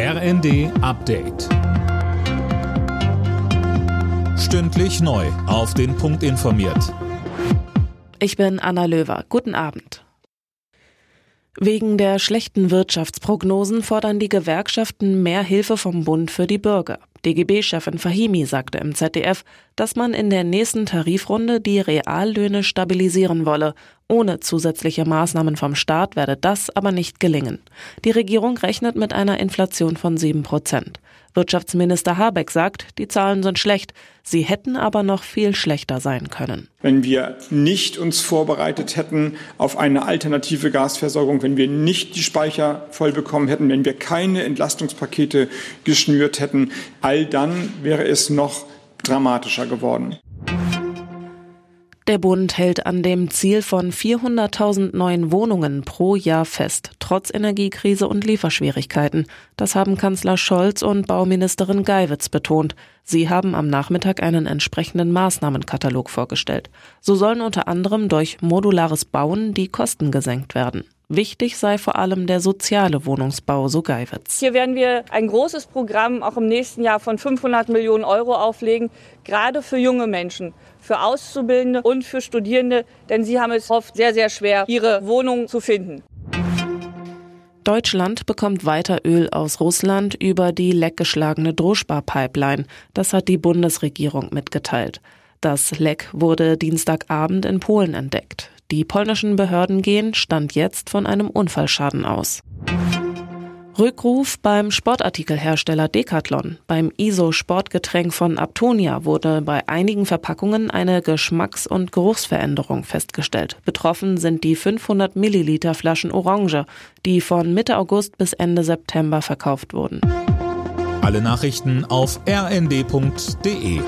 RND Update. Stündlich neu. Auf den Punkt informiert. Ich bin Anna Löwer. Guten Abend. Wegen der schlechten Wirtschaftsprognosen fordern die Gewerkschaften mehr Hilfe vom Bund für die Bürger. DGB-Chefin Fahimi sagte im ZDF, dass man in der nächsten Tarifrunde die Reallöhne stabilisieren wolle. Ohne zusätzliche Maßnahmen vom Staat werde das aber nicht gelingen. Die Regierung rechnet mit einer Inflation von sieben Prozent. Wirtschaftsminister Habeck sagt, die Zahlen sind schlecht, sie hätten aber noch viel schlechter sein können. Wenn wir nicht uns vorbereitet hätten auf eine alternative Gasversorgung, wenn wir nicht die Speicher voll bekommen hätten, wenn wir keine Entlastungspakete geschnürt hätten, all dann wäre es noch dramatischer geworden. Der Bund hält an dem Ziel von 400.000 neuen Wohnungen pro Jahr fest, trotz Energiekrise und Lieferschwierigkeiten. Das haben Kanzler Scholz und Bauministerin Geiwitz betont. Sie haben am Nachmittag einen entsprechenden Maßnahmenkatalog vorgestellt. So sollen unter anderem durch modulares Bauen die Kosten gesenkt werden. Wichtig sei vor allem der soziale Wohnungsbau, so Geiwitz. Hier werden wir ein großes Programm auch im nächsten Jahr von 500 Millionen Euro auflegen, gerade für junge Menschen, für Auszubildende und für Studierende, denn sie haben es oft sehr, sehr schwer, ihre Wohnung zu finden. Deutschland bekommt weiter Öl aus Russland über die leckgeschlagene Droschba-Pipeline. Das hat die Bundesregierung mitgeteilt. Das Leck wurde Dienstagabend in Polen entdeckt. Die polnischen Behörden gehen Stand jetzt von einem Unfallschaden aus. Rückruf beim Sportartikelhersteller Decathlon. Beim ISO-Sportgetränk von Aptonia wurde bei einigen Verpackungen eine Geschmacks- und Geruchsveränderung festgestellt. Betroffen sind die 500 Milliliter Flaschen Orange, die von Mitte August bis Ende September verkauft wurden. Alle Nachrichten auf rnd.de